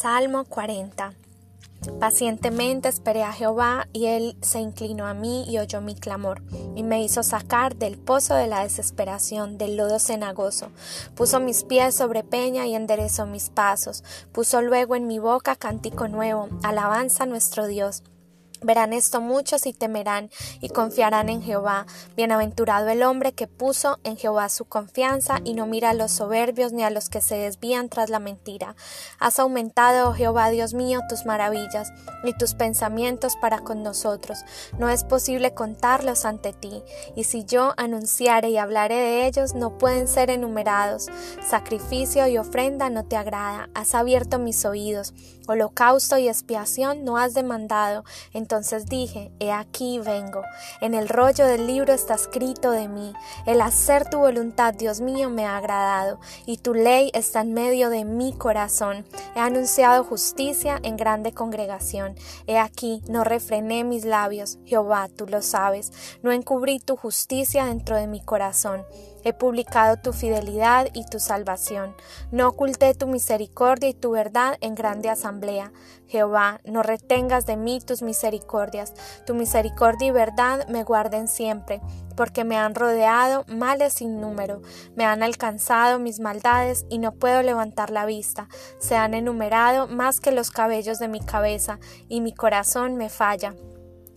Salmo 40 Pacientemente esperé a Jehová y él se inclinó a mí y oyó mi clamor y me hizo sacar del pozo de la desesperación, del lodo cenagoso. Puso mis pies sobre peña y enderezó mis pasos. Puso luego en mi boca cántico nuevo, alabanza a nuestro Dios. Verán esto muchos y temerán y confiarán en Jehová. Bienaventurado el hombre que puso en Jehová su confianza y no mira a los soberbios ni a los que se desvían tras la mentira. Has aumentado, oh Jehová Dios mío, tus maravillas y tus pensamientos para con nosotros. No es posible contarlos ante ti, y si yo anunciare y hablaré de ellos, no pueden ser enumerados. Sacrificio y ofrenda no te agrada. Has abierto mis oídos. Holocausto y expiación no has demandado. Entonces dije, He aquí vengo. En el rollo del libro está escrito de mí. El hacer tu voluntad, Dios mío, me ha agradado, y tu ley está en medio de mi corazón. He anunciado justicia en grande congregación. He aquí, no refrené mis labios. Jehová, tú lo sabes. No encubrí tu justicia dentro de mi corazón. He publicado tu fidelidad y tu salvación. No oculté tu misericordia y tu verdad en grande asamblea. Jehová, no retengas de mí tus misericordias. Tu misericordia y verdad me guarden siempre, porque me han rodeado males sin número. Me han alcanzado mis maldades y no puedo levantar la vista. Se han enumerado más que los cabellos de mi cabeza, y mi corazón me falla.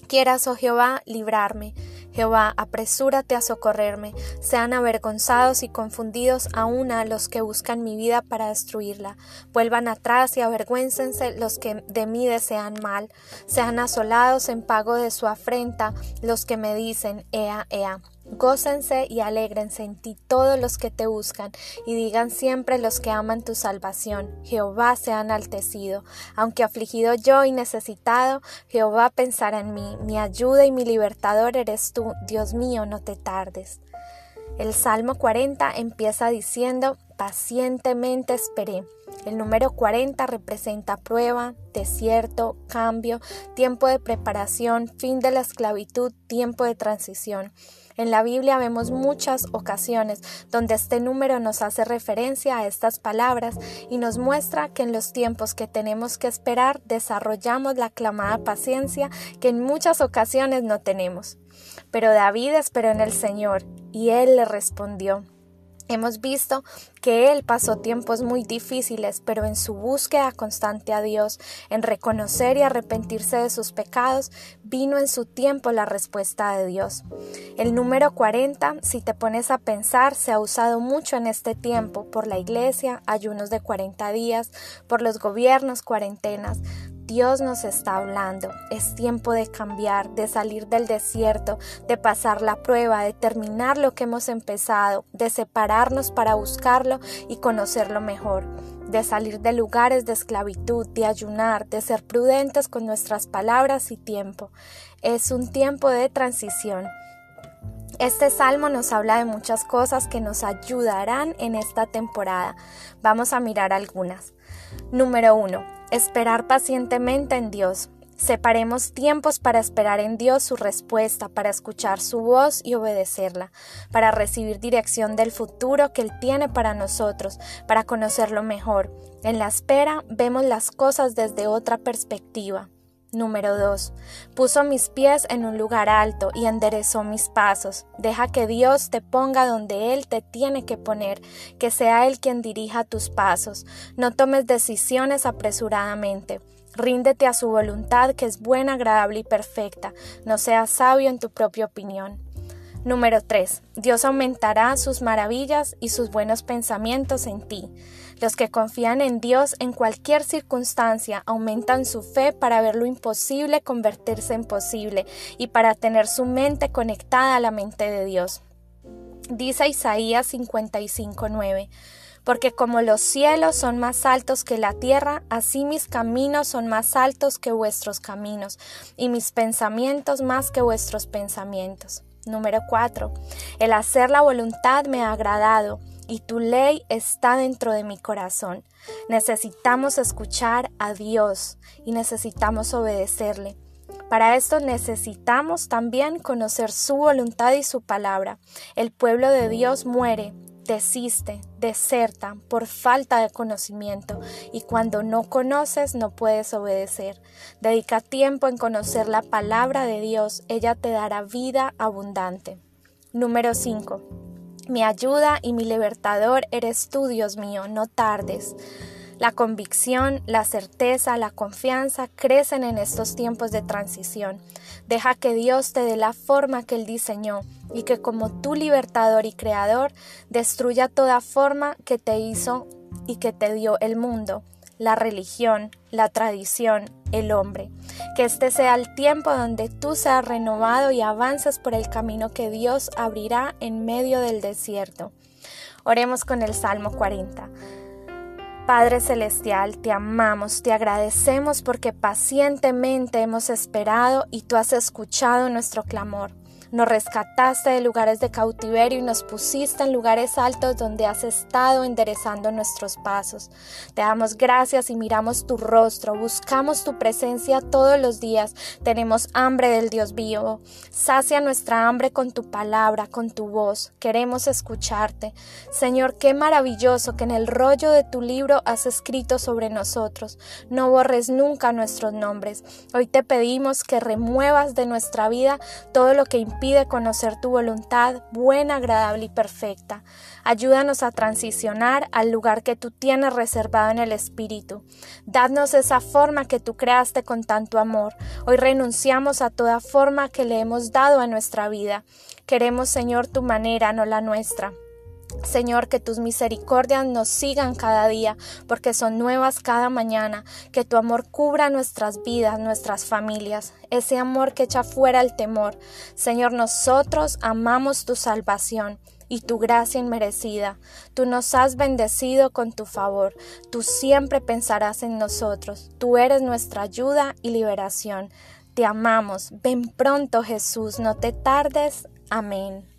Quieras, oh Jehová, librarme. Jehová, apresúrate a socorrerme. Sean avergonzados y confundidos aún a los que buscan mi vida para destruirla. Vuelvan atrás y avergüéncense los que de mí desean mal. Sean asolados en pago de su afrenta los que me dicen, Ea, Ea. Gócense y alégrense en ti todos los que te buscan, y digan siempre los que aman tu salvación, Jehová se ha enaltecido. Aunque afligido yo y necesitado, Jehová pensará en mí, mi ayuda y mi libertador eres tú, Dios mío, no te tardes. El Salmo 40 empieza diciendo, pacientemente esperé. El número 40 representa prueba, desierto, cambio, tiempo de preparación, fin de la esclavitud, tiempo de transición. En la Biblia vemos muchas ocasiones donde este número nos hace referencia a estas palabras y nos muestra que en los tiempos que tenemos que esperar desarrollamos la aclamada paciencia que en muchas ocasiones no tenemos. Pero David esperó en el Señor y él le respondió. Hemos visto que él pasó tiempos muy difíciles, pero en su búsqueda constante a Dios, en reconocer y arrepentirse de sus pecados, vino en su tiempo la respuesta de Dios. El número 40, si te pones a pensar, se ha usado mucho en este tiempo por la iglesia, ayunos de 40 días, por los gobiernos, cuarentenas, Dios nos está hablando. Es tiempo de cambiar, de salir del desierto, de pasar la prueba, de terminar lo que hemos empezado, de separarnos para buscarlo y conocerlo mejor, de salir de lugares de esclavitud, de ayunar, de ser prudentes con nuestras palabras y tiempo. Es un tiempo de transición. Este salmo nos habla de muchas cosas que nos ayudarán en esta temporada. Vamos a mirar algunas. Número 1 Esperar pacientemente en Dios. Separemos tiempos para esperar en Dios su respuesta, para escuchar su voz y obedecerla, para recibir dirección del futuro que Él tiene para nosotros, para conocerlo mejor. En la espera vemos las cosas desde otra perspectiva. Número 2. Puso mis pies en un lugar alto y enderezó mis pasos. Deja que Dios te ponga donde Él te tiene que poner, que sea Él quien dirija tus pasos. No tomes decisiones apresuradamente. Ríndete a su voluntad que es buena, agradable y perfecta. No seas sabio en tu propia opinión. Número 3. Dios aumentará sus maravillas y sus buenos pensamientos en ti. Los que confían en Dios en cualquier circunstancia aumentan su fe para ver lo imposible convertirse en posible y para tener su mente conectada a la mente de Dios. Dice Isaías 55:9 porque como los cielos son más altos que la tierra, así mis caminos son más altos que vuestros caminos, y mis pensamientos más que vuestros pensamientos. Número 4. El hacer la voluntad me ha agradado, y tu ley está dentro de mi corazón. Necesitamos escuchar a Dios y necesitamos obedecerle. Para esto necesitamos también conocer su voluntad y su palabra. El pueblo de Dios muere desiste, deserta por falta de conocimiento y cuando no conoces no puedes obedecer. Dedica tiempo en conocer la palabra de Dios, ella te dará vida abundante. Número 5. Mi ayuda y mi libertador eres tú, Dios mío, no tardes. La convicción, la certeza, la confianza crecen en estos tiempos de transición. Deja que Dios te dé la forma que Él diseñó y que como tu libertador y creador destruya toda forma que te hizo y que te dio el mundo, la religión, la tradición, el hombre. Que este sea el tiempo donde tú seas renovado y avances por el camino que Dios abrirá en medio del desierto. Oremos con el Salmo 40. Padre Celestial, te amamos, te agradecemos porque pacientemente hemos esperado y tú has escuchado nuestro clamor. Nos rescataste de lugares de cautiverio y nos pusiste en lugares altos donde has estado enderezando nuestros pasos. Te damos gracias y miramos tu rostro, buscamos tu presencia todos los días. Tenemos hambre del Dios vivo. Sacia nuestra hambre con tu palabra, con tu voz. Queremos escucharte. Señor, qué maravilloso que en el rollo de tu libro has escrito sobre nosotros. No borres nunca nuestros nombres. Hoy te pedimos que remuevas de nuestra vida todo lo que pide conocer tu voluntad buena, agradable y perfecta. Ayúdanos a transicionar al lugar que tú tienes reservado en el Espíritu. Dadnos esa forma que tú creaste con tanto amor. Hoy renunciamos a toda forma que le hemos dado a nuestra vida. Queremos, Señor, tu manera, no la nuestra. Señor, que tus misericordias nos sigan cada día, porque son nuevas cada mañana, que tu amor cubra nuestras vidas, nuestras familias, ese amor que echa fuera el temor. Señor, nosotros amamos tu salvación y tu gracia inmerecida. Tú nos has bendecido con tu favor, tú siempre pensarás en nosotros, tú eres nuestra ayuda y liberación. Te amamos, ven pronto Jesús, no te tardes. Amén.